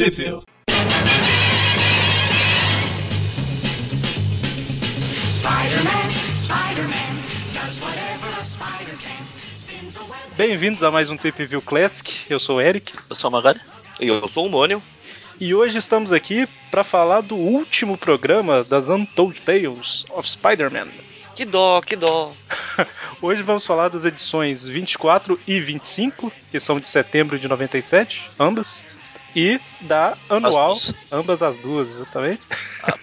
Sheffield. Bem-vindos a mais um Trip View Classic. Eu sou o Eric. Eu sou o Magari. E eu sou o Mônio. E hoje estamos aqui para falar do último programa das Untold Tales of Spider-Man. Que dó, que dó. Hoje vamos falar das edições 24 e 25, que são de setembro de 97, ambas. E da anual, As ambas as duas, exatamente. Ah.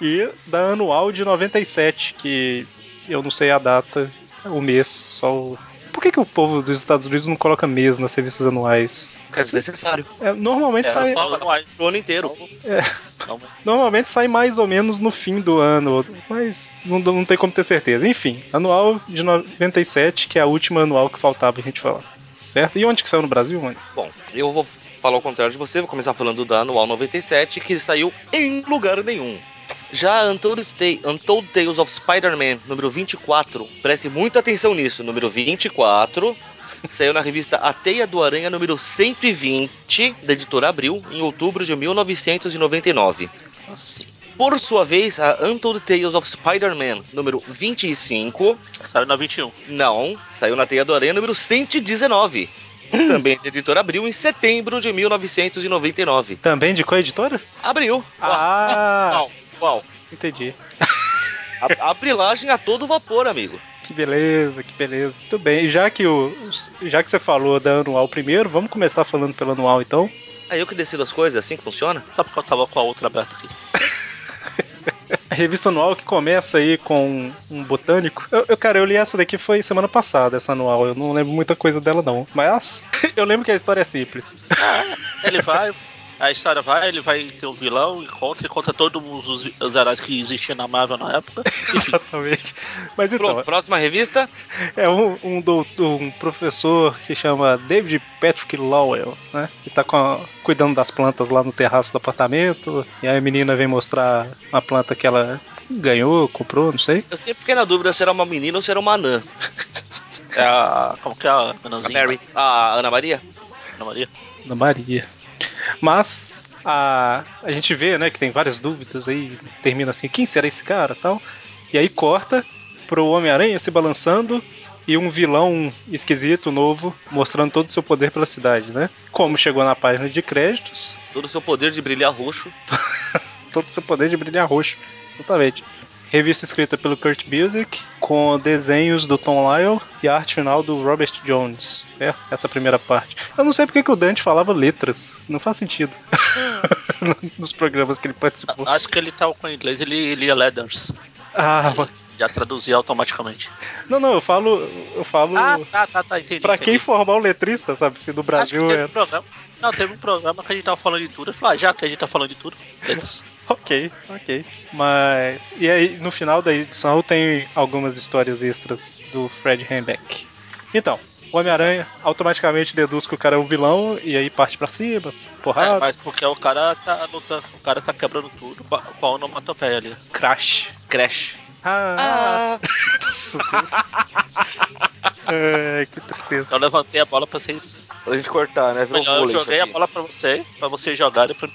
E da anual de 97, que eu não sei a data, o mês, só o. Por que, que o povo dos Estados Unidos não coloca mês nas revistas anuais? É necessário. É, normalmente É, sai. não, o ano inteiro. Não, Normalmente sai mais ou menos no fim do ano, mas não, não tem como ter certeza. Enfim, anual de 97, que é a última anual que faltava a gente falar. Certo? E onde que saiu no Brasil, mano? Bom, eu vou falar ao contrário de você, vou começar falando da Anual 97, que saiu em lugar nenhum. Já a Untold, Sta- Untold Tales of Spider-Man, número 24, preste muita atenção nisso, número 24, saiu na revista A Teia do Aranha, número 120, da editora Abril, em outubro de 1999. assim. Por sua vez, a Untold Tales of Spider-Man, número 25, Saiu na 21. não, saiu na Teia do Aranha número 119. Também da editora Abril em setembro de 1999. Também de qual editora? Abril. Ah, Uau, uau. entendi. A, a brilagem a todo vapor, amigo. Que beleza, que beleza. Muito bem. E já que, o, já que você falou da anual primeiro, vamos começar falando pela anual então. É eu que decido as coisas, é assim que funciona? Só porque eu tava com a outra aberta aqui. A revista anual que começa aí com um botânico. Eu, eu, cara, eu li essa daqui foi semana passada, essa anual. Eu não lembro muita coisa dela, não. Mas eu lembro que a história é simples. Ele vai, a história vai, ele vai ter um vilão, encontra, encontra todos os, os heróis que existiam na Marvel na época. Exatamente. Mas então, Pronto, próxima revista. é um, um, doutor, um professor que chama David Patrick Lowell, né? Que tá com a- cuidando das plantas lá no terraço do apartamento. E aí a menina vem mostrar uma planta que ela ganhou, comprou, não sei. Eu sempre fiquei na dúvida se era uma menina ou se era uma anã. é a. Como que é a A? Mary. A Ana Maria? Ana Maria? da Maria. Mas a, a gente vê, né, que tem várias dúvidas aí, termina assim, quem será esse cara, tal. E aí corta pro Homem-Aranha se balançando e um vilão esquisito novo mostrando todo o seu poder pela cidade, né? Como chegou na página de créditos, Todo o seu poder de brilhar roxo. todo o seu poder de brilhar roxo. Exatamente. Revista escrita pelo Kurt Busiek, com desenhos do Tom Lyle e a arte final do Robert Jones, certo? Essa primeira parte. Eu não sei porque que o Dante falava letras, não faz sentido. Nos programas que ele participou. Acho que ele tava com inglês, ele lia Leathers. Ah, mas- Já traduzia automaticamente. não, não, eu falo. Eu falo. Ah, tá, tá, tá, entendi. pra entendi. quem formar o letrista, sabe? Se no Acho que Brasil teve é. um programa. Não, teve um programa que a gente tava falando de tudo. Eu falei, ah, já que a gente tá falando de tudo, letras. Ok, ok. Mas. E aí, no final da edição, tem algumas histórias extras do Fred Henbeck. Então, o Homem-Aranha automaticamente deduz que o cara é o vilão e aí parte pra cima, É, porrada, mas porque o cara tá lutando, o cara tá quebrando tudo com a- onomatopeia ali. crash. Crash. Ah, Ah, nossa, Deus. Ai, que tristeza. Eu levantei a bola pra vocês. pra gente cortar, né? Virou Eu joguei a bola pra vocês, pra vocês jogarem. Pra...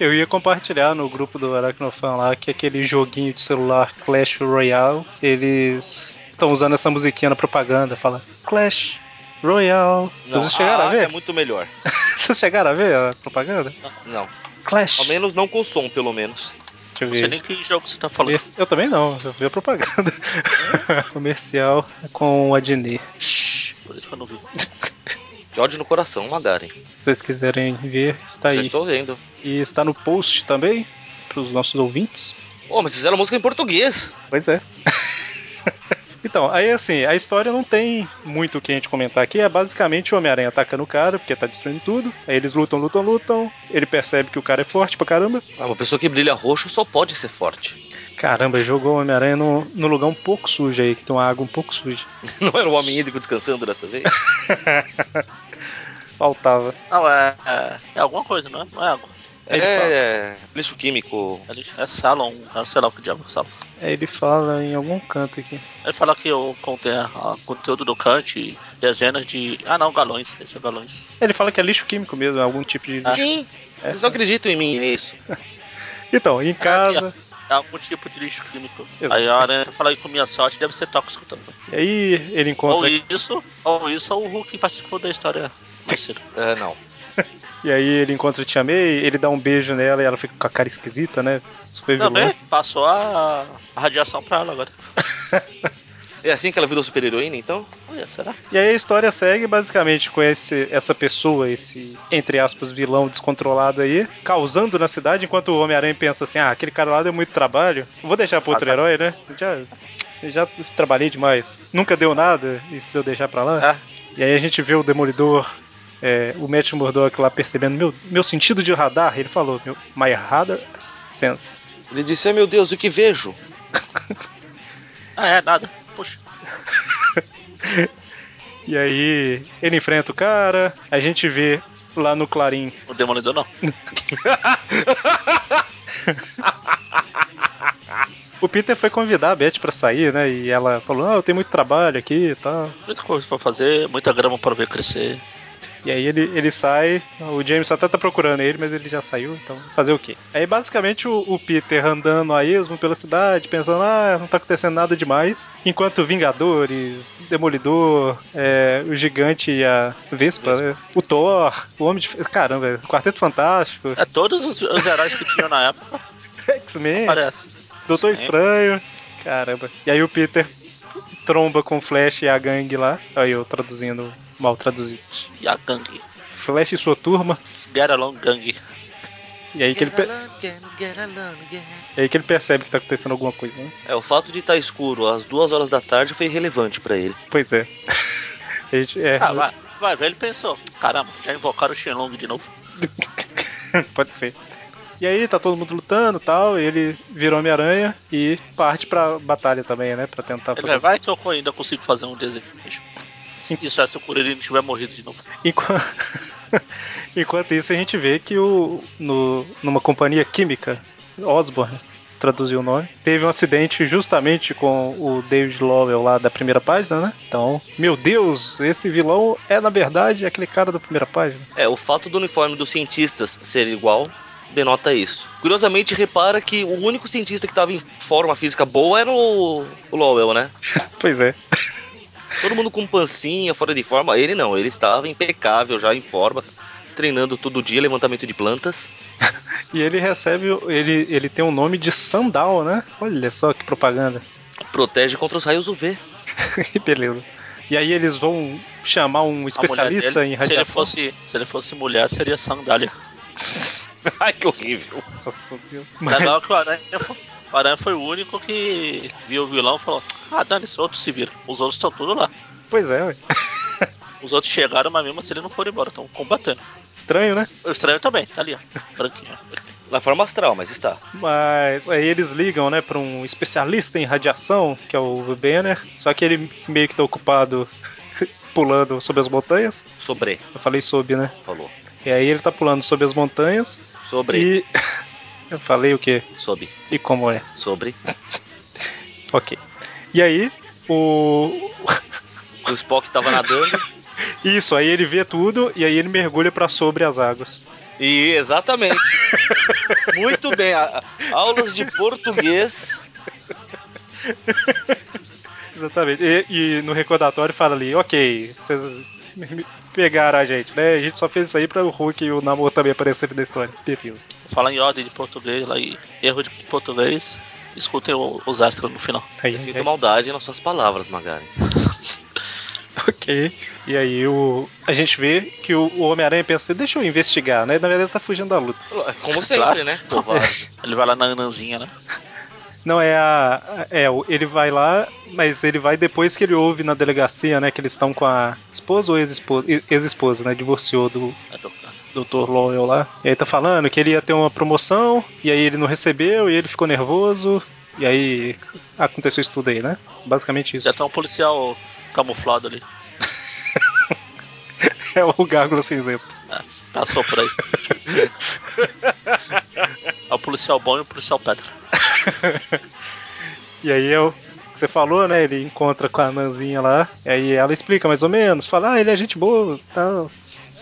Eu ia compartilhar no grupo do Aracnofan lá que aquele joguinho de celular Clash Royale, eles estão usando essa musiquinha na propaganda, fala Clash Royale. Vocês Não, chegaram a A ver? É muito melhor. Vocês chegaram a ver a propaganda? Não. Clash. Ao menos não com som, pelo menos. Deixa eu Não sei ver. nem que jogo você tá falando. Eu também não, eu vi a propaganda. Comercial com o isso que eu não vi. Que ódio no coração, Magaren. Se vocês quiserem ver, está Já aí. estou vendo. E está no post também, para os nossos ouvintes. Pô, mas fizeram música em português. Pois é. Então, aí assim, a história não tem muito o que a gente comentar aqui. É basicamente o Homem-Aranha atacando o cara, porque tá destruindo tudo. Aí eles lutam, lutam, lutam. Ele percebe que o cara é forte pra caramba. Ah, uma pessoa que brilha roxo só pode ser forte. Caramba, jogou o Homem-Aranha no, no lugar um pouco sujo aí, que tem uma água um pouco suja. Não era o homem índigo descansando dessa vez? Faltava. Não, é, é, é alguma coisa, não é? Não é água. Ele fala. é. Lixo químico. É, lixo- é salão, é, sei lá o que diabo é salão. Aí ele fala em algum canto aqui. Ele fala que o conte- a- conteúdo do Kant dezenas de. Ah não, galões. Esse é galões. Ele fala que é lixo químico mesmo, algum tipo de. Sim, vocês não acreditam em mim nisso. Então, em casa. É algum tipo de lixo químico. Exato. Aí a aranha fala aí com minha sorte, deve ser tóxico também. E aí ele Ou encontra. isso, ou isso, ou o Hulk participou da história. terceira. É, não. E aí ele encontra a Tia May, ele dá um beijo nela e ela fica com a cara esquisita, né? Super vilã. Também passou a, a radiação pra ela agora. É assim que ela virou super-heroína, então? Olha, será? E aí a história segue basicamente com esse, essa pessoa, esse, entre aspas, vilão descontrolado aí, causando na cidade, enquanto o Homem-Aranha pensa assim, ah, aquele cara lá deu muito trabalho, vou deixar pro outro Ah, tá. herói, né? Já, já trabalhei demais. Nunca deu nada, isso deu deixar pra lá. É. E aí a gente vê o Demolidor, é, o Matt Murdock lá percebendo meu, meu sentido de radar, ele falou, meu, my radar sense. Ele disse, ah, meu Deus, o que vejo? Ah, é, nada. Puxa. E aí ele enfrenta o cara, a gente vê lá no Clarim O Demolidor não. O Peter foi convidar a Beth pra sair, né? E ela falou: Ah, eu tenho muito trabalho aqui e tal. Muita coisa pra fazer, muita grama pra ver crescer. E aí ele, ele sai, o James até tá procurando ele, mas ele já saiu, então fazer o quê? Aí basicamente o, o Peter andando a esmo pela cidade, pensando, ah, não tá acontecendo nada demais. Enquanto Vingadores, Demolidor, é, o Gigante e a Vespa, Vespa. né? o Thor, o Homem de. Caramba, velho, Quarteto Fantástico, É todos os, os heróis que tinham na época, X-Men. Doutor. Estranho. Caramba. E aí o Peter tromba com o Flash e a gangue lá. Aí eu traduzindo mal traduzido. E a gangue. Flash e sua turma. Get along gangue. E aí que ele, aí que ele percebe que tá acontecendo alguma coisa, né? É, o fato de estar escuro às duas horas da tarde foi irrelevante pra ele. Pois é. A gente, é, Ah, vai, vai ele pensou. Caramba, já invocaram o Shenlong de novo. pode ser. E aí tá todo mundo lutando e tal, e ele virou Homem-Aranha e parte pra batalha também, né? Pra tentar Ele fazer. vai, vai que eu ainda consigo fazer um desejo. Isso é se o Kuririn tiver morrido de novo. Enquanto... Enquanto isso, a gente vê que o, no, numa companhia química, Osborne, traduziu o nome, teve um acidente justamente com o David Lowell lá da primeira página, né? Então, meu Deus, esse vilão é na verdade aquele cara da primeira página. É, o fato do uniforme dos cientistas ser igual denota isso. Curiosamente, repara que o único cientista que estava em forma física boa era o, o Lowell, né? Pois é. Todo mundo com pancinha, fora de forma. Ele não, ele estava impecável, já em forma, treinando todo dia levantamento de plantas. E ele recebe, ele, ele tem o nome de Sandal, né? Olha só que propaganda. Protege contra os raios UV. Que beleza. E aí eles vão chamar um especialista dele, em Se ele, radiação. fosse, se ele fosse mulher, seria sandália. Ai, que horrível. Nossa, Deus. Legal que o Aranha, foi- o Aranha foi o único que viu o vilão e falou: Ah, dane esse outro se vira. Os outros estão tudo lá. Pois é, ué. Os outros chegaram, mas mesmo assim eles não foram embora, estão combatendo. estranho, né? O estranho também, tá ali, ó. Branquinho. Na forma astral, mas está. Mas aí eles ligam, né, pra um especialista em radiação, que é o Banner, só que ele meio que tá ocupado pulando sobre as montanhas. Sobre, Eu falei sob, né? falou. E aí ele tá pulando sobre as montanhas Sobre, e. Eu falei o quê? sob, E como é? sobre. Ok. E aí, o. O Spock tava nadando. Isso, aí ele vê tudo e aí ele mergulha pra sobre as águas. E exatamente. Muito bem. a- a- aulas de português. Exatamente. E, e no recordatório fala ali, ok, vocês me- pegaram a gente, né? A gente só fez isso aí pra o Hulk e o Namor também aparecerem na história. Falar em ordem de português lá e erro de português, escutem o- os astros no final. Aí, Eu aí, sinto maldade nas suas palavras, Magari. ok. E aí o, a gente vê que o, o Homem-Aranha pensa assim, deixa eu investigar, né? Na verdade ele tá fugindo da luta. Como sempre, Claro. né? Ele vai lá na Ananzinha, né? Não, é a. É, ele vai lá, mas ele vai depois que ele ouve na delegacia, né? Que eles estão com a esposa ou ex-esposa? Ex-esposa, né? Divorciou do É Dr. Lowell lá. E aí tá falando que ele ia ter uma promoção, e aí ele não recebeu, e ele ficou nervoso. E aí aconteceu isso tudo aí, né? Basicamente isso. Já tem um policial camuflado ali. É o Gárgula Cinzento. Passou por aí. é o policial bom e o policial pedra. E aí é o que você falou, né? Ele encontra com a Nanzinha lá, e aí ela explica mais ou menos, fala, ah, ele é gente boa tal.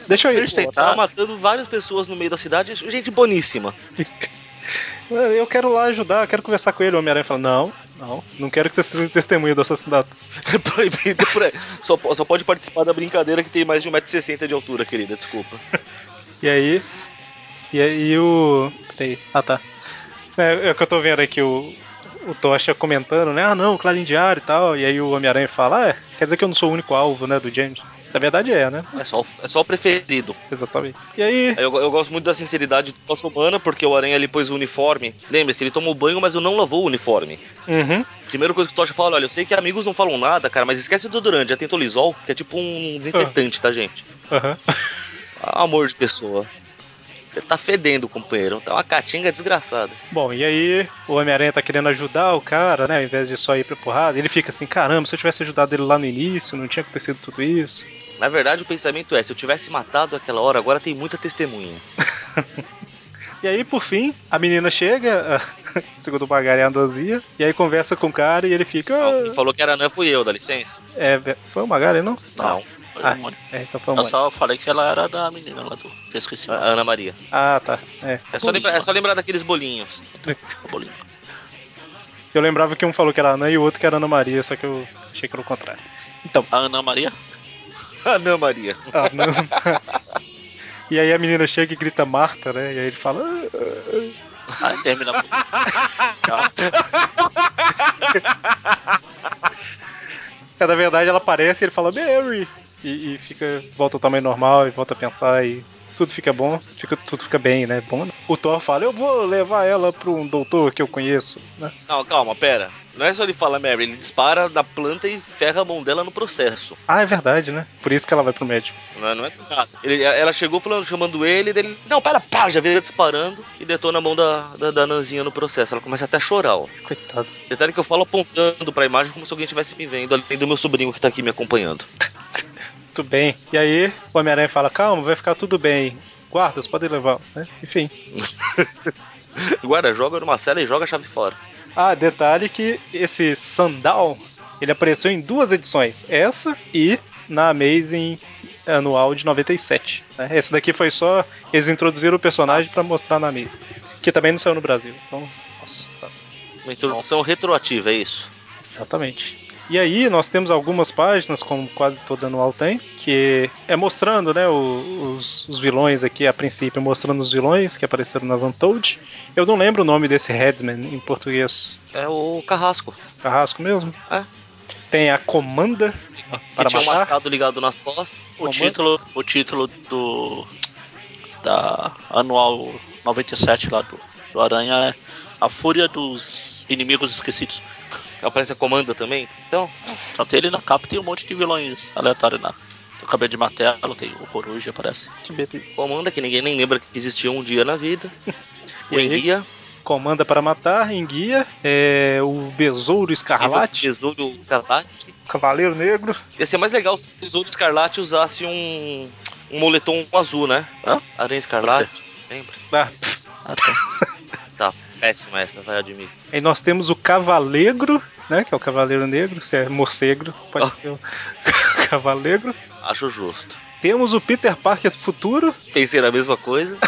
Deixa eu ir. Pô, tentaram. tava matando várias pessoas no meio da cidade, gente boníssima. Eu quero lá ajudar, eu quero conversar com ele. O Homem-Aranha fala: Não, não, não quero que você seja testemunha do assassinato. É proibido por aí. Só, só pode participar da brincadeira que tem mais de 1,60m de altura, querida, desculpa. E aí. E aí o. Peraí. Ah tá. É, é o que eu tô vendo aqui, o, o Tocha comentando, né? Ah não, Clarim Diário e tal. E aí o Homem-Aranha fala: Ah, é, quer dizer que eu não sou o único alvo, né? Do James. Na verdade é, né? É só, é só o preferido. Exatamente. E aí. Eu, eu gosto muito da sinceridade do Tocha Humana, porque o Aranha ele pôs o uniforme. Lembre-se, ele tomou banho, mas eu não lavou o uniforme. Uhum. Primeira coisa que o Tocha fala, olha, eu sei que amigos não falam nada, cara, mas esquece do Durante, já tentou Lisol, que é tipo um desinfetante, tá, gente? Aham. Ah, Amor de pessoa. Você tá fedendo, companheiro. Tá uma catinga desgraçada. Bom, e aí o Homem-Aranha tá querendo ajudar o cara, né? Ao invés de só ir pra porrada. Ele fica assim: caramba, se eu tivesse ajudado ele lá no início, não tinha acontecido tudo isso. Na verdade, o pensamento é, se eu tivesse matado aquela hora, agora tem muita testemunha. E aí, por fim, a menina chega, segundo o Magari, é a Andozia, e aí conversa com o cara e ele fica. Ah, "Ah, Quem falou que era Anã fui eu, dá licença? É, foi o Magari, não? Não, Foi Ah. monte. É, então foi o Eu Magari. só falei que ela era da menina lá do. Eu esqueci. a Ana Maria. Ah, tá. É. É só, lembrar, é só lembrar daqueles bolinhos. Bolinho. Eu lembrava que um falou que era Ana e o outro que era Ana Maria, só que eu achei que era o contrário. Então, A Ana Maria? Ana Maria. ah, não. E aí a menina chega e grita Marta, né? E aí ele fala. "Ah, ah, Aí termina. Tchau. É, na verdade ela aparece e ele fala Mary! E, e fica, volta ao tamanho normal e volta a pensar e tudo fica bom, fica, tudo fica bem, né? Bom. O Thor fala, eu vou levar ela pra um doutor que eu conheço, né? Não, calma, pera. Não é só ele falar Mary, ele dispara na planta e ferra a mão dela no processo. Ah, é verdade, né? Por isso que ela vai pro médico. Não não é nada. Ele- ela chegou falando, chamando ele, dele. Não, pera, pá, já veio disparando e detona a mão da, da, da Nanzinha no processo. Ela começa até a chorar, ó. Coitado. Detalhe que eu falo apontando pra imagem como se alguém estivesse me vendo, além do meu sobrinho que tá aqui me acompanhando. Tudo bem. E aí o Homem-Aranha fala, calma, vai ficar tudo bem. Guardas, podem levar, né? Enfim. Guarda, joga numa cela e joga a chave fora. Ah, detalhe que esse Sandal, ele apareceu em duas edições. Essa e na Amazing anual de 97. Né? Esse daqui foi só. Eles introduziram o personagem pra mostrar na Amazing. Que também não saiu no Brasil. Então, nossa, fácil. Uma introdução retroativa, é isso. Exatamente. E aí nós temos algumas páginas, como quase todo anual tem, que é mostrando né, o- os, os vilões aqui, a princípio, mostrando os vilões que apareceram nas Untold. Eu não lembro o nome desse Headsman em português. É o Carrasco. Carrasco mesmo? É. Tem a Comanda Que para tinha um matar. machado ligado nas costas. O título, o título do. Da anual 97 lá do, do Aranha é A Fúria dos Inimigos Esquecidos. Aparece a comanda também. Então, Só tem ele na capa tem um monte de vilões aleatórios lá. Tem o cabelo de martelo, tem o coruja, parece. Que beleza. comanda que ninguém nem lembra que existiu um dia na vida. O? Enguia. Comanda para matar, enguia, é, o Besouro Escarlate, Tesouro Escarlate. Cavaleiro Negro. Ia ser mais legal se o Tesouro Escarlate usasse um, um moletom azul, né? Hã? Aranha Escarlate. Lembra? Ah. Ah, tá. Tá, péssima essa, vai admitir. Aí nós temos o Cavalegro, né? Que é o Cavaleiro Negro. Se é morcego, pode Oh. ser o Cavalegro. Acho justo. Temos o Peter Parker do futuro. Pensei na mesma coisa.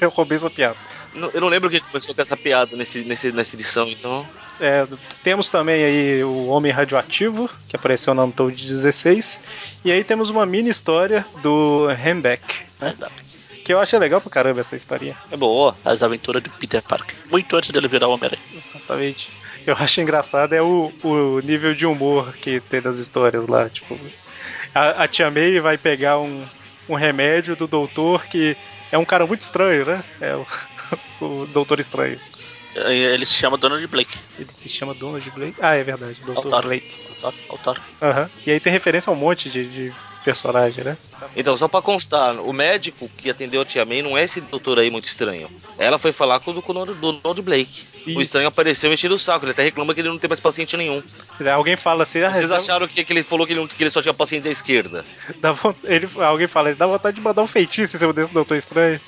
Eu roubei essa piada. Não- Eu não lembro quem começou com essa piada nesse, nesse, nessa edição, então. É, temos também aí o Homem Radioativo, que apareceu na Untold 16. E aí temos uma mini história do Hembeck, É, que eu achei legal pra caramba essa historinha. É boa. As aventuras de Peter Parker. Muito antes dele virar o Homem-Aranha. Exatamente. Eu acho engraçado é o, o nível de humor que tem das histórias lá. Tipo, a, a Tia May vai pegar um, um remédio do doutor que é um cara muito estranho, né? É o, o Doutor Estranho. Ele se chama Donald Blake. Ele se chama Donald Blake. Ah, é verdade, Doutor. Blake. Altaro. Aham. E aí tem referência a um monte de, de personagem, né? Então, só pra constar, o médico que atendeu a Tia May não é esse doutor aí muito estranho. Ela foi falar com o com o Donald Blake. Isso. O estranho apareceu enchendo o saco. Ele até reclama que ele não tem mais paciente nenhum. Alguém fala assim, ah, Vocês dá- acharam que, que ele falou que ele, não- que ele só tinha pacientes à esquerda? dá ele, alguém fala, ele dá vontade de mandar um feitiço em cima desse Doutor Estranho.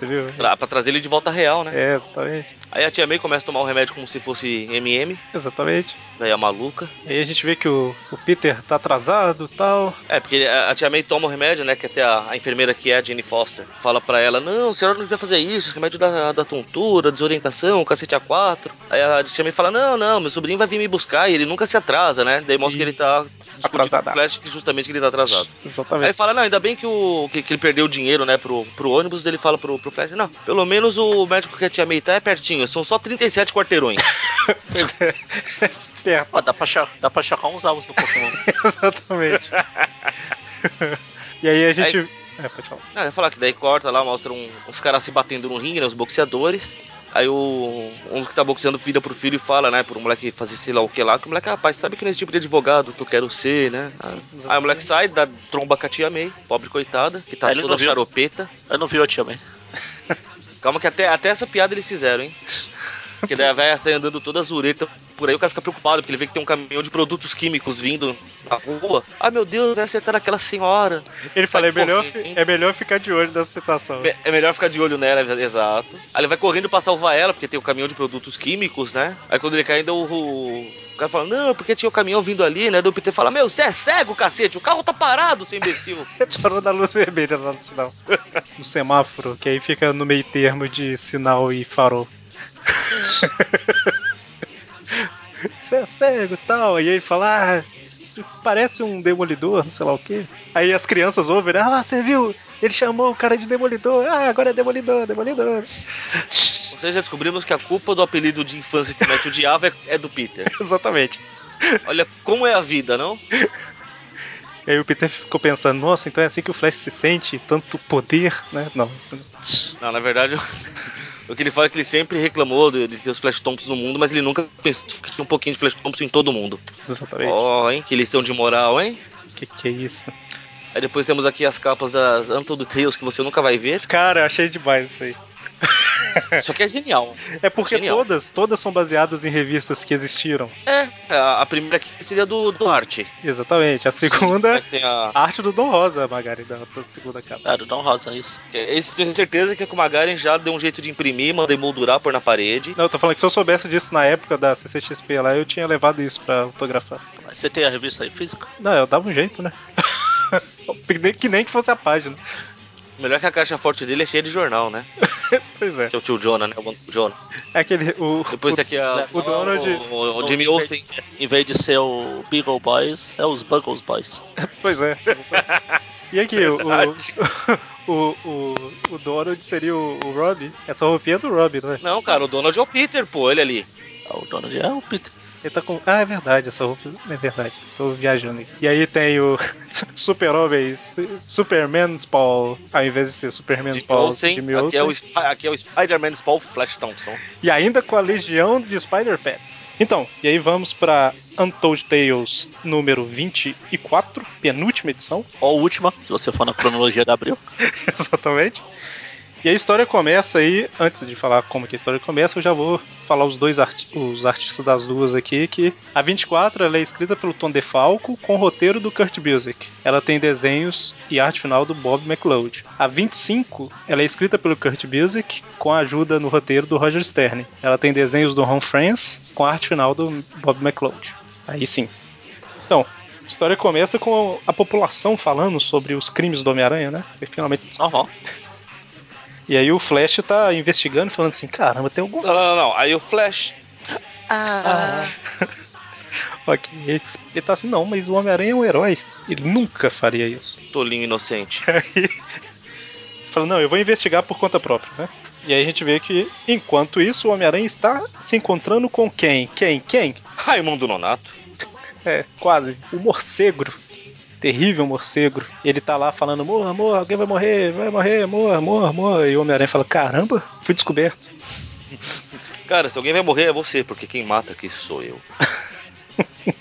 Você viu? Pra, pra trazer ele de volta real, né? É, exatamente. Aí a tia May começa a tomar o remédio como se fosse MM, Exatamente. daí a maluca. Aí a gente vê que o, o Peter tá atrasado e tal. É, porque a, a tia May toma o remédio, né? Que até a, a enfermeira que é a Jenny Foster fala pra ela: Não, a senhora não devia fazer isso, remédio da, da tontura, desorientação, cacete A4. Aí a tia May fala: Não, não, meu sobrinho vai vir me buscar e ele nunca se atrasa, né? Daí mostra que ele tá Atrasado. com o Flash que justamente que ele tá atrasado. Aí Exatamente. fala, não, ainda bem que, o, que, que ele perdeu o dinheiro, né, pro, pro ônibus, daí ele fala pro, pro Flash, não, pelo menos o médico que a tia May tá é pertinho, são só 37 quarteirões. Pois é. Perto. Ó, dá pra, dá pra achar uns alvos no Pokémon. Exatamente. e aí a gente. É, pode falar. Não, ele fala que daí corta lá, mostra um- uns caras se batendo no ringue, né, os boxeadores. Aí o um que tá boxeando vira pro filho e fala, né, pro moleque fazer sei lá o que lá, que o moleque, rapaz, sabe que nesse tipo de advogado que eu quero ser, né? Aí o moleque sai, dá tromba com a tia May, pobre coitada, que tá Ele toda charopeta. Eu não vi o Tia May. Calma que até, até essa piada eles fizeram, hein? Porque daí a véia sai andando toda zureta por aí, o cara fica preocupado, porque ele vê que tem um caminhão de produtos químicos vindo na rua. Ai meu Deus, vai acertar aquela senhora. Ele fala: é melhor, correndo. é melhor ficar de olho nessa situação. Me- É melhor ficar de olho nela, exato. Aí ele vai correndo pra salvar ela, porque tem o caminhão de produtos químicos, né? Aí quando ele cai, ainda o, o, o cara fala, não, porque tinha o caminhão vindo ali, né? Daí o Peter fala, meu, você é cego, cacete, o carro tá parado, seu imbecil. Parou na luz vermelha lá no sinal. No semáforo, que aí fica no meio termo de sinal e farol. Você é cego e tal. E aí fala, ah, parece um demolidor, não sei lá o quê. Aí as crianças ouvem? Ah lá, você viu? Ele chamou o cara de demolidor. Ah, agora é demolidor, demolidor. Ou seja, já descobrimos que a culpa do apelido de infância que o Matt odiava é, é do Peter. Exatamente. Olha como é a vida, não? E aí o Peter ficou pensando, nossa, então é assim que o Flash se sente, tanto poder, né? Não. Não, na verdade, o que ele fala é que ele sempre reclamou de de ter os Flash Thompson no mundo, mas ele nunca pensou que tinha um pouquinho de Flash Thompson em todo mundo. exatamente. Ó, hein? Que lição de moral, hein? Que que é isso? Aí depois temos aqui as capas das Untold Tales que você nunca vai ver. Cara, eu achei demais isso aí. Isso aqui é genial. É porque Genial. todas, todas são baseadas em revistas que existiram. É, a, a primeira aqui seria do, do Arte. Exatamente. A segunda, Tem a, a arte do Dom Rosa, Magari, da, da segunda capa. É, do Don Rosa, isso. esse tenho certeza que a Kumagaren já deu um jeito de imprimir, mandei moldurar, pôr na parede. Não, eu tô falando que se eu soubesse disso na época da CCXP lá, eu tinha levado isso pra autografar. Mas Você tem a revista aí física? Não, eu dava um jeito, né? que nem que fosse a página. Melhor que a caixa forte dele é cheia de jornal, né? Pois é. Que é o tio Jonah, né? O bando do Jonah. É aquele. O, Depois o, tem aqui a, o Donald- O, o, o Jimmy em vez Olsen. de- Em vez de ser o Beagle Boys, é os Buggles Boys. Pois é. E aqui, o, Verdade. o, o, o Donald seria o, o Robbie. Essa roupinha é do Robbie, não é? Não, cara, o Donald é o Peter, pô, ele ali. É o Donald é o Peter. Ele tá com. Ah, é verdade, essa roupa é verdade. Tô viajando aqui. E aí tem o Super-Homem, Su- Superman Spawn, ao invés de ser Superman Jimmy Spawn, Olsen. Jimmy Aqui é, o. Sp- aqui é o Spider-Man Spawn Flash Thompson. E ainda com a legião de Spider-Pets. Então, e aí vamos pra Untold Tales número 24, penúltima edição. Ou a última, se você for na cronologia da Abril. Exatamente. E a história começa aí, antes de falar como que a história começa, eu já vou falar os dois arti- os artistas das duas aqui, que a 24 ela é escrita pelo Tom DeFalco com roteiro do Kurt Busiek. Ela tem desenhos e arte final do Bob McLeod. A 25 ela é escrita pelo Kurt Busiek com a ajuda no roteiro do Roger Stern. Ela tem desenhos do Ron France com a arte final do Bob McLeod. Aí sim. Então, a história começa com a população falando sobre os crimes do Homem-Aranha, né? E finalmente Normal. E aí o Flash tá investigando, falando assim, caramba, tem algum. Não, não, não, não. Aí o Flash. Ah. ok. Ele tá assim, não, mas o Homem-Aranha é um herói. Ele nunca faria isso. Tolinho inocente. Aí. Fala, não, eu vou investigar por conta própria, né? E aí a gente vê que, enquanto isso, o Homem-Aranha está se encontrando com quem? Quem? Quem? Raimundo Nonato. É, quase. O morcego. Terrível morcego. Ele tá lá falando, morra, morra, alguém vai morrer, vai morrer, morra, morra, morra. E o Homem-Aranha fala, caramba, fui descoberto. Cara, se alguém vai morrer é você, porque quem mata aqui sou eu.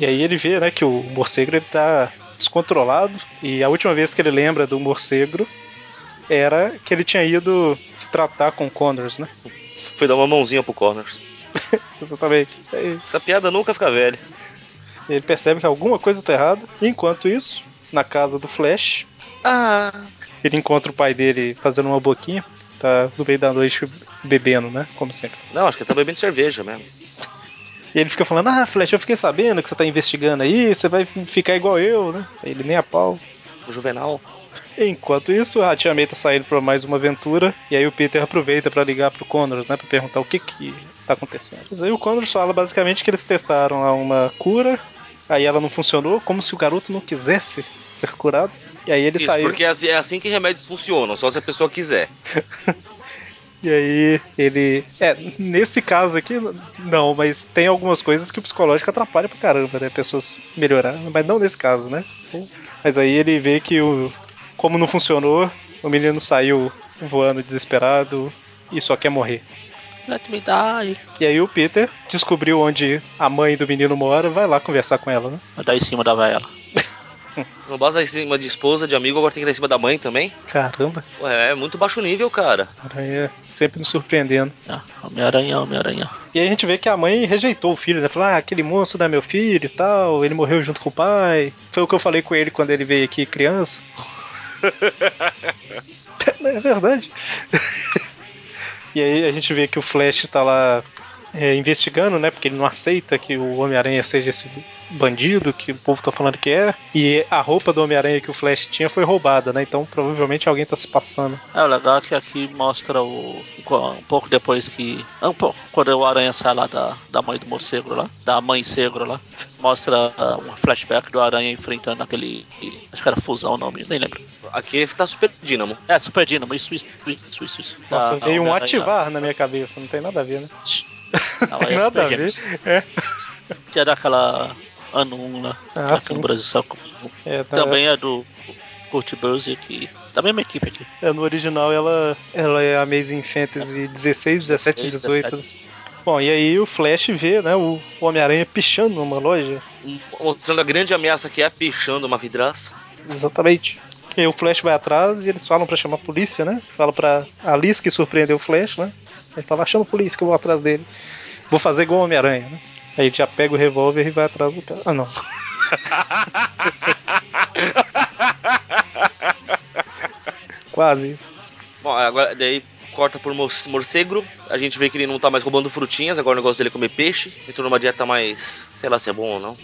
E aí ele vê, né, que o morcego ele tá descontrolado e a última vez que ele lembra do morcego era que ele tinha ido se tratar com o Connors, né? Foi dar uma mãozinha pro Connors. Exatamente. Essa piada nunca fica velha. Ele percebe que alguma coisa tá errada. Enquanto isso, na casa do Flash, Ah, Ele encontra o pai dele fazendo uma boquinha. Tá no meio da noite bebendo, né? Como sempre. não, acho que ele tá bebendo cerveja mesmo. E ele fica falando, ah, Flash, eu fiquei sabendo que você tá investigando aí, você vai ficar igual eu, né? Ele nem a pau. O Juvenal. Enquanto isso, a Tia May tá saindo pra mais uma aventura, e aí o Peter aproveita pra ligar pro Connors, né, pra perguntar o que que tá acontecendo. Mas aí o Connors fala basicamente que eles testaram lá uma cura, aí ela não funcionou, como se o garoto não quisesse ser curado, e aí ele Isso, saiu, porque é assim- é assim que remédios funcionam, só se a pessoa quiser. e aí ele... É, nesse caso aqui, não, mas tem algumas coisas que o psicológico atrapalha pra caramba, né, pessoas melhorar, mas não nesse caso, né. Mas aí ele vê que o... Como não funcionou, o menino saiu voando desesperado e só quer morrer. Let me die. E aí o Peter descobriu onde a mãe do menino mora, vai lá conversar com ela, né? Vai dar em cima da vela. Não basta em cima de esposa, de amigo, agora tem que dar em cima da mãe também. Caramba, Ué, é muito baixo nível, cara. Aranha sempre nos surpreendendo. Ah, Homem-Aranha, Homem-Aranha. E aí a gente vê que a mãe rejeitou o filho, né? Falou, ah, aquele monstro não é meu filho e tal, ele morreu junto com o pai. Foi o que eu falei com ele quando ele veio aqui criança. é verdade. E aí a gente vê que o Flash tá lá é, investigando, né? Porque ele não aceita que o Homem-Aranha seja esse bandido que o povo tá falando que é. E a roupa do Homem-Aranha que o Flash tinha foi roubada, né? Então provavelmente alguém tá se passando. É, o legal é que aqui mostra o. Um pouco depois que. Um pouco, quando o Aranha sai lá da, da mãe do morcego lá, da mãe cegro lá, mostra ah, um flashback do Aranha enfrentando aquele. Acho que era fusão o nome, nem lembro. Aqui tá super dínamo. É, Super Dynamo, isso, isso, isso, isso. isso. Nossa, Da- veio um ativar na minha cabeça, não tem nada a ver, né? É Nada a ver. É. Que é daquela ano 1 lá. Ah, aqui sim. no Brasil só como- É, tá- Também é do Kurt Busiek, que da mesma equipe aqui. É, no original ela, ela é Amazing Fantasy 16, 17 e 18. 17. Bom, e aí o Flash vê, né, o Homem-Aranha pichando numa loja. Mostrando a grande ameaça que é pichando uma vidraça. Exatamente. E aí o Flash vai atrás e eles falam pra chamar a polícia, né? Fala pra Alice que surpreendeu o Flash, né? Ele fala, chama a polícia que eu vou atrás dele. Vou fazer igual o Homem-Aranha, né? Aí ele já pega o revólver e vai atrás do cara. Ah, não. Quase isso. Bom, agora daí corta por mor- morcego. A gente vê que ele não tá mais roubando frutinhas, agora o negócio dele é comer peixe. Entrou numa dieta mais. sei lá se é bom ou não.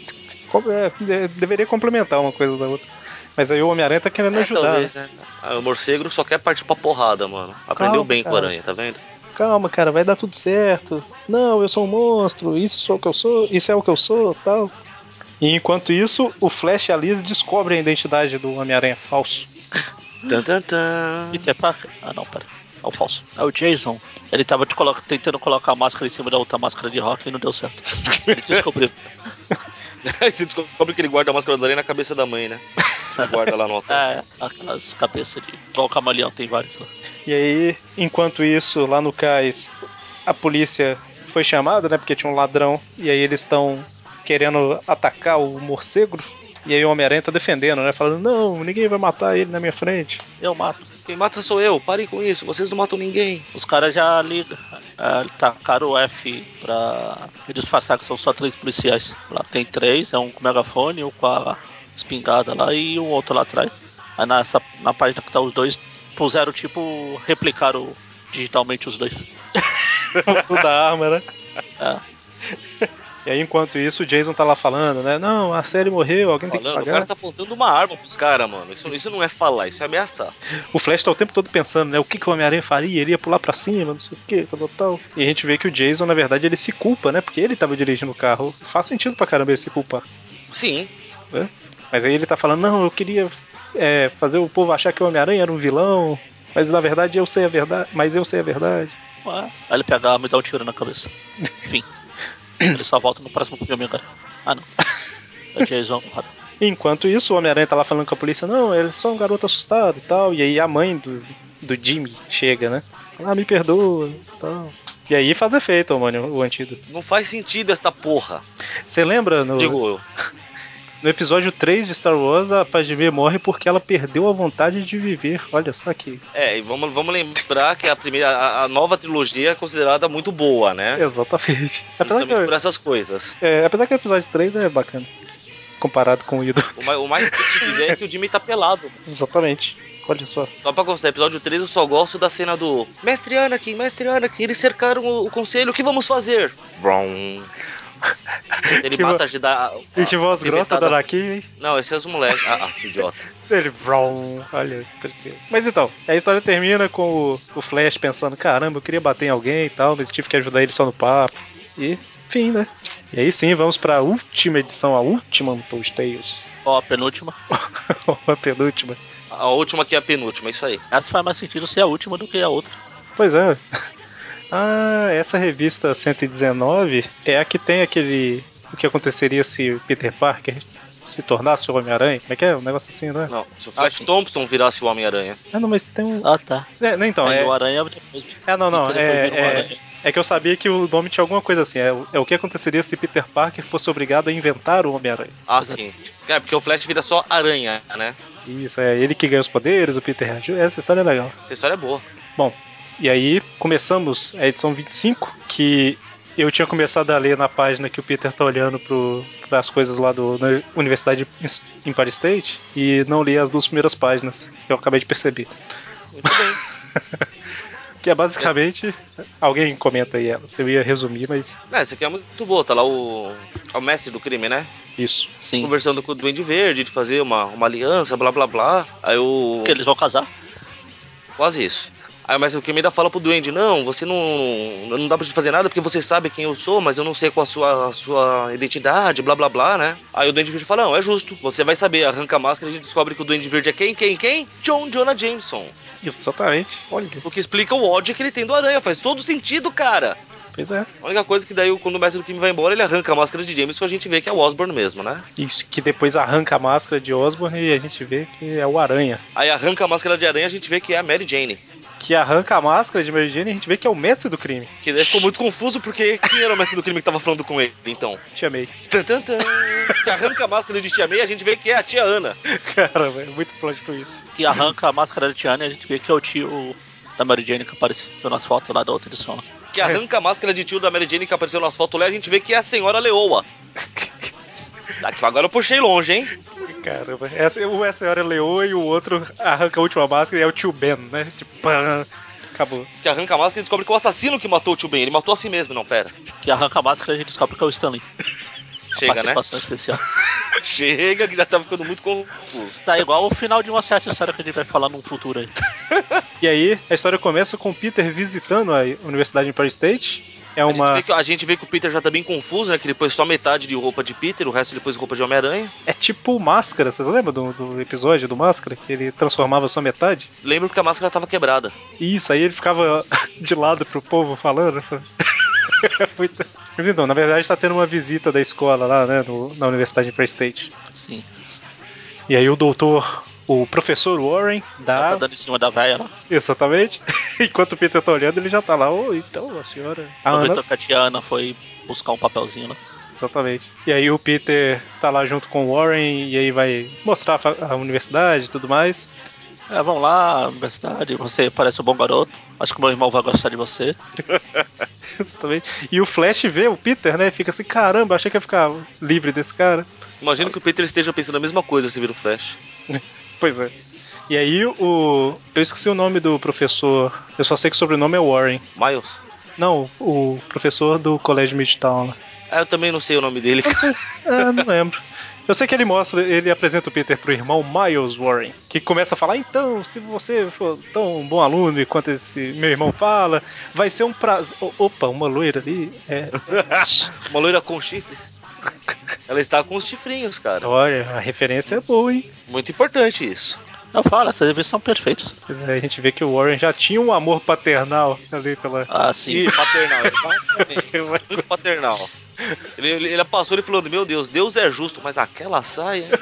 É, de- deveria complementar uma coisa da outra. Mas aí o Homem-Aranha tá querendo É, ajudar. talvez, né? né? O morcego só quer partir pra porrada, mano. Aprendeu Calma, bem com a cara. aranha, tá vendo? Calma, cara, vai dar tudo certo. Não, eu sou um monstro, isso sou o que eu sou, isso é o que eu sou, tal. E enquanto isso, o Flash e a Liz descobrem a identidade do Homem-Aranha falso. Tan, tan, tan. Peter Parker. Ah, não, pera. É o falso. É o Jason. Ele tava te colo- tentando colocar a máscara em cima da outra máscara de rock e não deu certo. Ele descobriu. Aí você descobre que ele guarda a máscara da aranha na cabeça da mãe, né? Guarda lá no hotel. É, aquelas cabeças de. Igual o camaleão, tem vários lá. E aí, enquanto isso, lá no cais, a polícia foi chamada, né? Porque tinha um ladrão. E aí eles estão querendo atacar o morcego. E aí o Homem-Aranha tá defendendo, né? Falando, não, ninguém vai matar ele na minha frente. Eu mato. Quem mata sou eu, parem com isso, vocês não matam ninguém. Os caras já ligam. É, tacaram o F pra disfarçar que são só três policiais. Lá tem três, é um com megafone, um com a espingarda lá e um outro lá atrás. Aí nessa, na página que tá os dois, puseram tipo, replicaram digitalmente os dois. o da arma, né? É. E aí, enquanto isso, o Jason tá lá falando, né? Não, a série morreu, alguém tem que Falando, o pagar. cara tá apontando uma arma pros caras, mano. Isso, isso não é falar, isso é ameaçar. O Flash tá o tempo todo pensando, né? O que, que o Homem-Aranha faria? Ele ia pular pra cima, não sei o que, tal, tal, tal. E a gente vê que o Jason, na verdade, ele se culpa, né? Porque ele tava dirigindo o carro. Faz sentido pra caramba ele se culpar. Sim. Mas aí ele tá falando, não, eu queria é, fazer o povo achar que o Homem-Aranha era um vilão. Mas na verdade eu sei a verdade. Mas eu sei a verdade. Ué, Aí ele pega a arma e dá um tiro na cabeça. Enfim. Ele só volta no próximo filme agora. Ah não. É Jason. Enquanto isso, o Homem-Aranha tá lá falando com a polícia, não, ele é só um garoto assustado e tal. E aí a mãe do, do Jimmy chega, né? Ah, me perdoa e tal. E aí faz efeito, mano, o antídoto. Não faz sentido esta porra. Você lembra no, Digo eu. no episódio 3 de Star Wars, a Padmé morre porque ela perdeu a vontade de viver. Olha só aqui. É, e vamos, vamos lembrar que a primeira, a, a nova trilogia é considerada muito boa, né? Exatamente. Apesar Justamente que, por essas coisas. é, apesar que o episódio 3 é bacana. comparado com o ídolo. O mais, o mais de ver é que o Jimmy tá pelado. Exatamente. Olha só. Só pra gostar, episódio 3 eu só gosto da cena do Mestre Anakin, Mestre Anakin, eles cercaram o, o conselho, o que vamos fazer? Vrom. Ele Que mata a Jedi. E que voz grossa da hein? Não, esse é os moleques. Ah, ah, idiota. Ele, vrom, olha, tristeza. Mas então, a história termina com o, o Flash pensando: caramba, eu queria bater em alguém e tal, mas tive que ajudar ele só no papo. E, fim, né? E aí sim, vamos pra última edição, a última Untold Tales. Ó, a penúltima. a penúltima. A última que é a penúltima, isso aí. Essa faz mais sentido ser a última do que a outra. Pois é. Ah, essa revista 119 é a que tem aquele. O que aconteceria se Peter Parker se tornasse o Homem-Aranha? Como é que é? Um negócio assim, não é? Não, se o Flash Ah. Thompson virasse o Homem-Aranha. Ah, não, mas tem um. Ah, tá. É, não, então, Aí é. o Aranha depois. É, não, não. É, é, é que eu sabia que o nome tinha alguma coisa assim. É, o- é o que aconteceria se Peter Parker fosse obrigado a inventar o Homem-Aranha. Ah, sim. É, porque o Flash vira só aranha, né? Isso, é ele que ganha os poderes, o Peter reagiu. Essa história é legal. Essa história é boa. E aí começamos a edição 25, que eu tinha começado a ler na página que o Peter tá olhando para as coisas lá do, da Universidade de Empire State e não li as duas primeiras páginas, que eu acabei de perceber. Muito bem. Que é basicamente. Alguém comenta aí ela. Eu ia resumir, mas. Não, essa aqui é muito boa, tá lá o. É o mestre do crime, né? Isso. Sim. Conversando com o Duende Verde de fazer uma, uma aliança, blá blá blá. Aí o. Que eles vão casar. Quase isso. Aí o mestre do crime ainda fala pro Duende, não, você não. Não dá pra fazer nada porque você sabe quem eu sou, mas eu não sei qual a sua, a sua identidade, blá blá blá, né? Aí o Duende Verde fala, não, é justo. Você vai saber, arranca a máscara e a gente descobre que o Duende Verde é quem? Quem? Quem? John Jonah Jameson. Exatamente. Olha. O que explica o ódio que ele tem do aranha. Faz todo sentido, cara. Pois é. A única coisa que daí, quando o mestre do crime vai embora, ele arranca a máscara de Jameson e a gente vê que é o Osborn mesmo, né? Isso que depois arranca a máscara de Osborn e a gente vê que é o Aranha. Aí arranca a máscara de aranha e a gente vê que é a Mary Jane. Que arranca a máscara de Mary Jane e a gente vê que é o mestre do crime. Que daí ficou muito confuso porque quem era o mestre do crime que tava falando com ele, então? Te amei. Tan, tan, tan. Que arranca a máscara de Tia May e a gente vê que é a tia Ana. Cara, velho, muito plot twist. Que arranca a máscara de Tiana e a gente vê que é o tio da Mary Jane que apareceu nas fotos lá da outra edição. Que arranca a máscara de tio da Mary Jane que apareceu nas fotos lá e a gente vê que é a senhora Leoa. Daqui agora eu puxei longe, hein? Caramba, essa, um é a senhora Leoa e o outro arranca a última máscara e é o tio Ben, né? Tipo, pã, acabou. Que arranca a máscara e descobre que é o assassino que matou o tio Ben. Ele matou a si mesmo, não, pera. Que arranca a máscara e a gente descobre que é o Stanley. Chega, né? Especial. Chega, que já tá ficando muito confuso. Tá igual o final de uma certa história que a gente vai falar num futuro aí. E aí, a história começa com o Peter visitando a Universidade de Empire State. É A, gente uma. vê que, a gente vê que o Peter já tá bem confuso, né? Que ele pôs só metade de roupa de Peter, o resto ele pôs roupa de Homem-Aranha. É tipo máscara, vocês lembram do, do episódio do Máscara? Que ele transformava só metade? Lembro que a máscara tava quebrada. Isso, aí ele ficava de lado pro povo falando, sabe? Muito- Mas então, na verdade tá tendo uma visita da escola lá, né, no- na Universidade de Empire State. Sim. E aí o doutor, o professor Warren Ela dá. tá dando em cima da velha lá. Exatamente. Enquanto o Peter tá olhando, ele já tá lá. Ô, então, a senhora. A Ana. Que a tia Ana foi buscar um papelzinho lá. Exatamente. E aí o Peter tá lá junto com o Warren e aí vai mostrar a a universidade e tudo mais. É, vamos lá, universidade, você parece um bom garoto. Acho que meu irmão vai gostar de você. Exatamente. E o Flash vê o Peter, né? Fica assim, caramba, achei que ia ficar livre desse cara. Imagino que o Peter esteja pensando a mesma coisa se vira o Flash. Pois é. E aí o. Eu esqueci o nome do professor. Eu só sei que o sobrenome é Warren. Miles? Não, o professor do colégio Midtown lá. Ah, eu também não sei o nome dele. Ah, não lembro. Eu sei que ele mostra, ele apresenta o Peter pro irmão Miles Warren, que começa a falar: então, se você for tão bom aluno quanto esse meu irmão fala, vai ser um prazer. Opa, uma loira ali. É, Uma loira com chifres. Ela está com os chifrinhos, cara. olha, a referência é boa, hein? Muito importante isso. Eu falo, essas revistas são perfeitas. Pois é, a gente vê que o Warren já tinha um amor paternal ali pela. Ah, sim. E paternal, exatamente. Muito paternal. Ele, ele, ele passou e falou: Meu Deus, Deus é justo, mas aquela saia.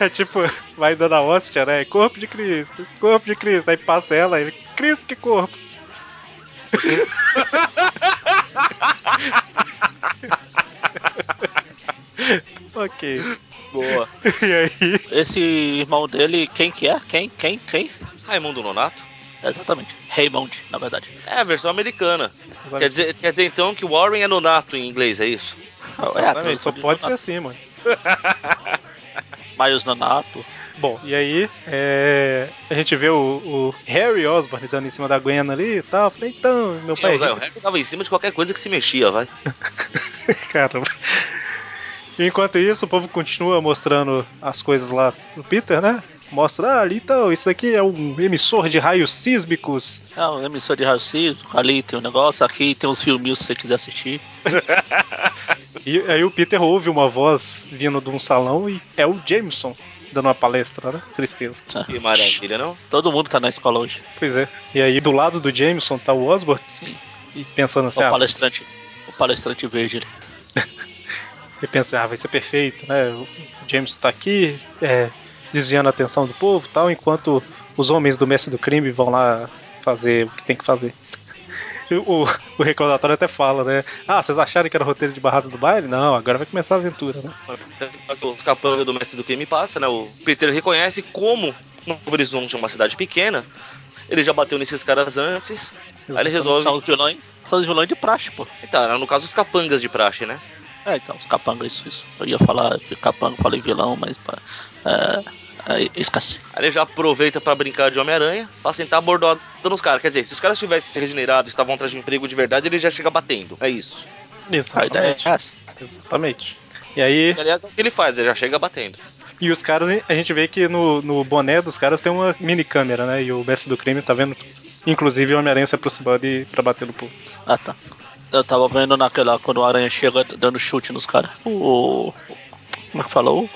É tipo, vai dando a hóstia, né? Corpo de Cristo, corpo de Cristo. Aí passa ela, ele, Cristo que corpo. ok. Boa. E aí, Esse irmão dele, quem que é? Quem? Quem? Quem? Raimundo Nonato? Exatamente. Raymond, na verdade. É a versão americana. Quer dizer, quer dizer então que Warren é nonato em inglês, é isso? É Exatamente, tradução só de pode ser assim, mano. Miles Nonato. Bom, e aí é, a gente vê o, o Harry Osborn dando em cima da Gwen ali e tal. Falei, então, meu pai. É, o Harry tava em cima de qualquer coisa que se mexia, vai. Caramba. Enquanto isso, o povo continua mostrando as coisas lá pro Peter, né? Mostra, ah, ali então, isso daqui é um emissor de raios sísmicos. É um emissor de raio-x, ali tem um negócio, aqui tem uns filminhos se você quiser assistir. E aí o Peter ouve uma voz vindo de um salão e é o Jameson dando uma palestra, né? Tristeza. Que maravilha, não? Todo mundo tá na escola hoje. Pois é. E aí do lado do Jameson tá o Osborn Sim. e pensando assim, o ah, palestrante. O palestrante verde ali. e pensa, ah, vai ser perfeito, né? O Jameson tá aqui, é, desviando a atenção do povo e tal, enquanto os homens do mestre do crime vão lá fazer o que tem que fazer. O, o recordatório até fala, né? Ah, vocês acharam que era roteiro de Barrados do Baile? Não, agora vai começar a aventura, né? O capanga do mestre do crime passa, né? O Peter reconhece como Novo Horizonte é uma cidade pequena. Ele já bateu nesses caras antes. Aí ele resolve. São os vilões. São os vilões de praxe, pô. Tá, no caso, os capangas de praxe, né? É, então, os capangas, isso, isso. Eu ia falar de capanga, falei vilão, mas. É, esqueci. Aí ele já aproveita pra brincar de Homem-Aranha, pra sentar bordado nos caras. Quer dizer, se os caras tivessem se regenerado e estavam atrás de um emprego de verdade, ele já chega batendo. É isso. A ideia é Exatamente. essa. Exatamente. E aí, E, aliás, é o que ele faz, ele já chega batendo. e os caras, a gente vê que no, no boné dos caras tem uma mini câmera, né? E o mestre do crime tá vendo, inclusive, o Homem-Aranha se aproximando e, pra bater no povo. Ah, tá. Eu tava vendo naquela, quando o Aranha chega dando chute nos caras. O. Como é que falou? O